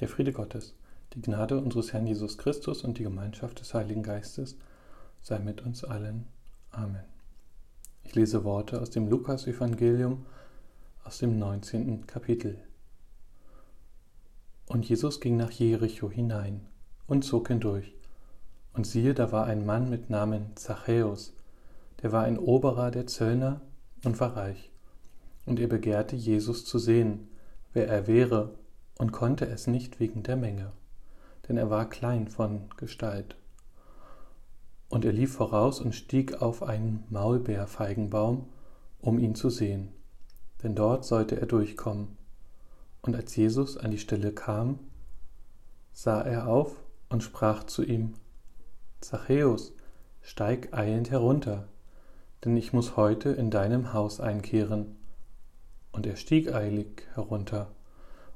Der Friede Gottes, die Gnade unseres Herrn Jesus Christus und die Gemeinschaft des Heiligen Geistes sei mit uns allen. Amen. Ich lese Worte aus dem Lukas-Evangelium aus dem 19. Kapitel. Und Jesus ging nach Jericho hinein und zog hindurch. Und siehe, da war ein Mann mit Namen Zachäus, der war ein Oberer der Zöllner und war reich. Und er begehrte Jesus zu sehen, wer er wäre, und konnte es nicht wegen der Menge, denn er war klein von Gestalt. Und er lief voraus und stieg auf einen Maulbeerfeigenbaum, um ihn zu sehen, denn dort sollte er durchkommen. Und als Jesus an die Stelle kam, sah er auf und sprach zu ihm, Zachäus, steig eilend herunter, denn ich muss heute in deinem Haus einkehren. Und er stieg eilig herunter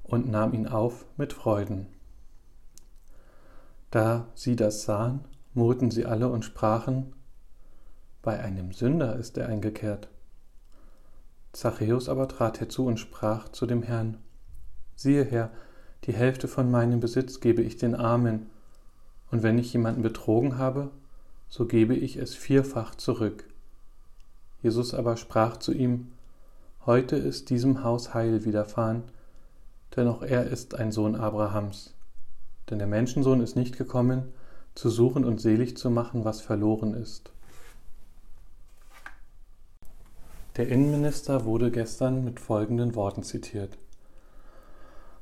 und nahm ihn auf mit Freuden. Da sie das sahen, murrten sie alle und sprachen, bei einem Sünder ist er eingekehrt. Zachäus aber trat herzu und sprach zu dem Herrn, siehe Herr, die Hälfte von meinem Besitz gebe ich den Armen, und wenn ich jemanden betrogen habe, so gebe ich es vierfach zurück. Jesus aber sprach zu ihm, Heute ist diesem Haus Heil widerfahren, denn auch er ist ein Sohn Abrahams. Denn der Menschensohn ist nicht gekommen, zu suchen und selig zu machen, was verloren ist. Der Innenminister wurde gestern mit folgenden Worten zitiert.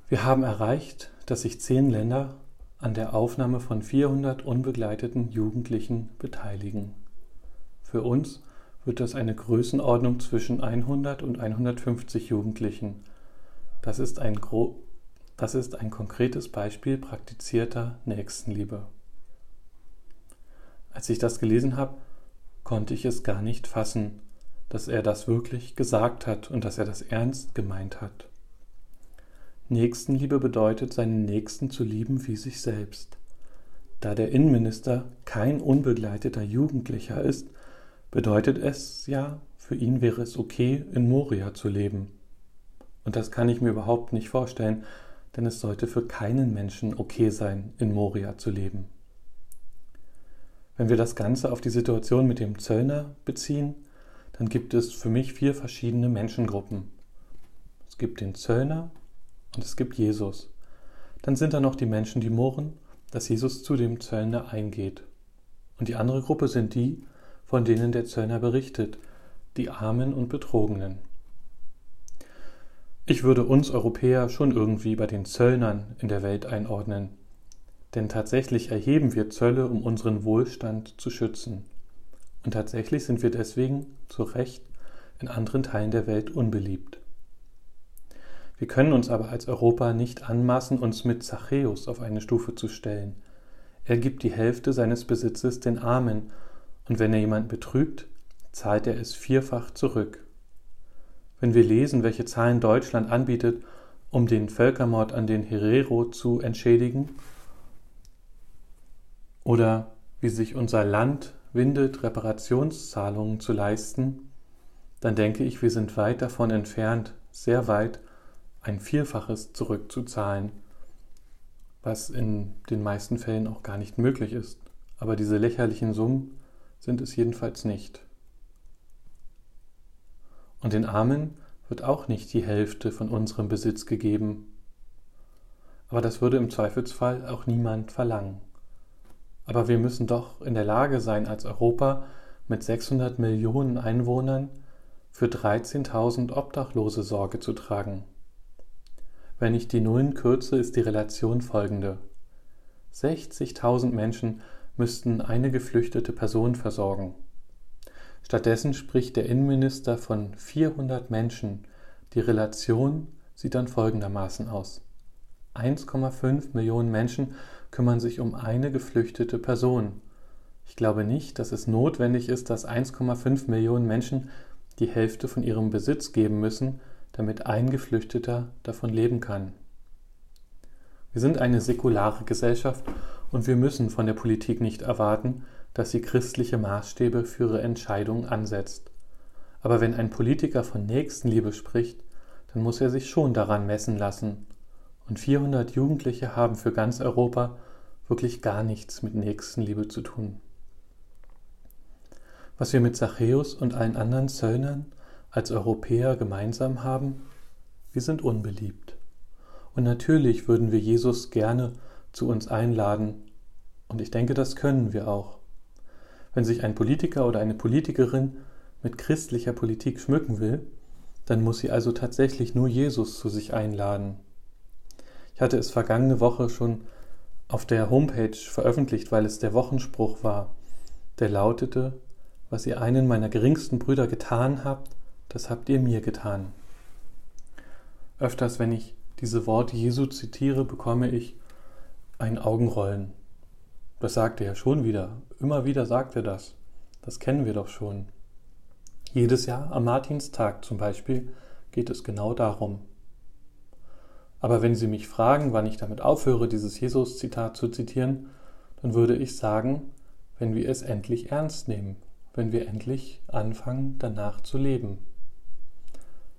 Wir haben erreicht, dass sich zehn Länder an der Aufnahme von 400 unbegleiteten Jugendlichen beteiligen. Für uns wird das eine Größenordnung zwischen 100 und 150 Jugendlichen das ist ein, Gro das ist ein konkretes Beispiel praktizierter Nächstenliebe. Als ich das gelesen habe, konnte ich es gar nicht fassen, dass er das wirklich gesagt hat und dass er das ernst gemeint hat. Nächstenliebe bedeutet, seinen Nächsten zu lieben wie sich selbst. Da der Innenminister kein unbegleiteter Jugendlicher ist, bedeutet es ja, für ihn wäre es okay, in Moria zu leben. Und das kann ich mir überhaupt nicht vorstellen, denn es sollte für keinen Menschen okay sein, in Moria zu leben. Wenn wir das Ganze auf die Situation mit dem Zöllner beziehen, dann gibt es für mich vier verschiedene Menschengruppen. Es gibt den Zöllner und es gibt Jesus. Dann sind da noch die Menschen, die murren, dass Jesus zu dem Zöllner eingeht. Und die andere Gruppe sind die, von denen der Zöllner berichtet, die Armen und Betrogenen. Ich würde uns Europäer schon irgendwie bei den Zöllnern in der Welt einordnen. Denn tatsächlich erheben wir Zölle, um unseren Wohlstand zu schützen. Und tatsächlich sind wir deswegen zu Recht in anderen Teilen der Welt unbeliebt. Wir können uns aber als Europa nicht anmaßen, uns mit Zachäus auf eine Stufe zu stellen. Er gibt die Hälfte seines Besitzes den Armen, und wenn er jemand betrügt, zahlt er es vierfach zurück wenn wir lesen, welche Zahlen Deutschland anbietet, um den Völkermord an den Herero zu entschädigen, oder wie sich unser Land windet, Reparationszahlungen zu leisten, dann denke ich, wir sind weit davon entfernt, sehr weit, ein Vielfaches zurückzuzahlen, was in den meisten Fällen auch gar nicht möglich ist. Aber diese lächerlichen Summen sind es jedenfalls nicht. Und den Armen wird auch nicht die Hälfte von unserem Besitz gegeben. Aber das würde im Zweifelsfall auch niemand verlangen. Aber wir müssen doch in der Lage sein, als Europa mit 600 Millionen Einwohnern für 13.000 Obdachlose Sorge zu tragen. Wenn ich die Nullen kürze, ist die Relation folgende. 60.000 Menschen müssten eine geflüchtete Person versorgen. Stattdessen spricht der Innenminister von 400 Menschen. Die Relation sieht dann folgendermaßen aus. 1,5 Millionen Menschen kümmern sich um eine geflüchtete Person. Ich glaube nicht, dass es notwendig ist, dass 1,5 Millionen Menschen die Hälfte von ihrem Besitz geben müssen, damit ein Geflüchteter davon leben kann. Wir sind eine säkulare Gesellschaft und wir müssen von der Politik nicht erwarten, dass sie christliche Maßstäbe für ihre Entscheidungen ansetzt. Aber wenn ein Politiker von Nächstenliebe spricht, dann muss er sich schon daran messen lassen. Und 400 Jugendliche haben für ganz Europa wirklich gar nichts mit Nächstenliebe zu tun. Was wir mit Zachäus und allen anderen Zöllnern als Europäer gemeinsam haben, wir sind unbeliebt. Und natürlich würden wir Jesus gerne zu uns einladen, und ich denke, das können wir auch. Wenn sich ein Politiker oder eine Politikerin mit christlicher Politik schmücken will, dann muss sie also tatsächlich nur Jesus zu sich einladen. Ich hatte es vergangene Woche schon auf der Homepage veröffentlicht, weil es der Wochenspruch war, der lautete, was ihr einen meiner geringsten Brüder getan habt, das habt ihr mir getan. Öfters, wenn ich diese Worte Jesu zitiere, bekomme ich ein Augenrollen. Das sagt er ja schon wieder. Immer wieder sagt er das. Das kennen wir doch schon. Jedes Jahr am Martinstag zum Beispiel geht es genau darum. Aber wenn Sie mich fragen, wann ich damit aufhöre, dieses Jesus-Zitat zu zitieren, dann würde ich sagen, wenn wir es endlich ernst nehmen, wenn wir endlich anfangen, danach zu leben.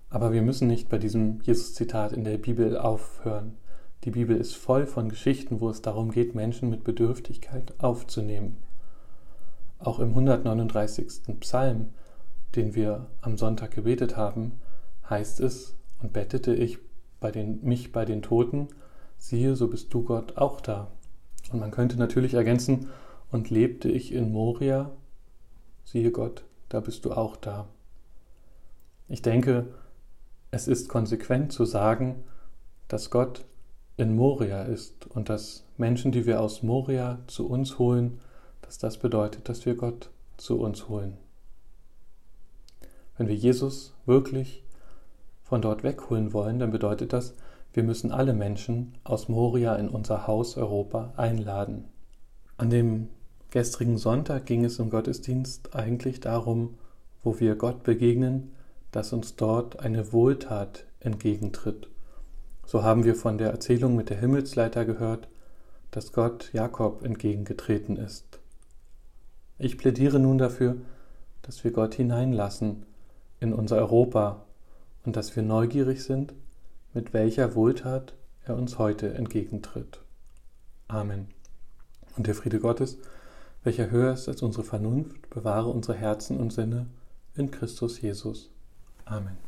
Aber wir müssen nicht bei diesem Jesus-Zitat in der Bibel aufhören. Die Bibel ist voll von Geschichten, wo es darum geht, Menschen mit Bedürftigkeit aufzunehmen. Auch im 139. Psalm, den wir am Sonntag gebetet haben, heißt es, und bettete ich bei den, mich bei den Toten, siehe, so bist du Gott auch da. Und man könnte natürlich ergänzen, und lebte ich in Moria, siehe Gott, da bist du auch da. Ich denke, es ist konsequent zu sagen, dass Gott in Moria ist und dass Menschen, die wir aus Moria zu uns holen, dass das bedeutet, dass wir Gott zu uns holen. Wenn wir Jesus wirklich von dort wegholen wollen, dann bedeutet das, wir müssen alle Menschen aus Moria in unser Haus Europa einladen. An dem gestrigen Sonntag ging es im Gottesdienst eigentlich darum, wo wir Gott begegnen, dass uns dort eine Wohltat entgegentritt. So haben wir von der Erzählung mit der Himmelsleiter gehört, dass Gott Jakob entgegengetreten ist. Ich plädiere nun dafür, dass wir Gott hineinlassen in unser Europa, und dass wir neugierig sind, mit welcher Wohltat er uns heute entgegentritt. Amen. Und der Friede Gottes, welcher höher ist als unsere Vernunft, bewahre unsere Herzen und Sinne in Christus Jesus. Amen.